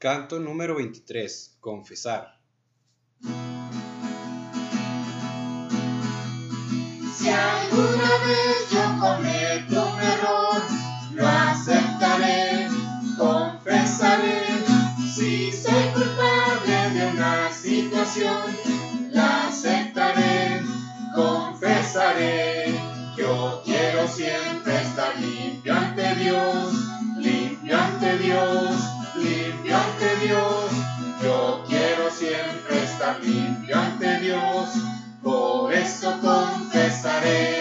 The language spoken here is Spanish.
Canto número 23. Confesar. Si alguna vez yo cometo un error, lo aceptaré, confesaré. Si soy culpable de una situación, la aceptaré, confesaré. Yo quiero siempre estar limpio ante Dios, limpio ante Dios limpio ante Dios. Yo quiero siempre estar limpio ante Dios. Por eso confesaré.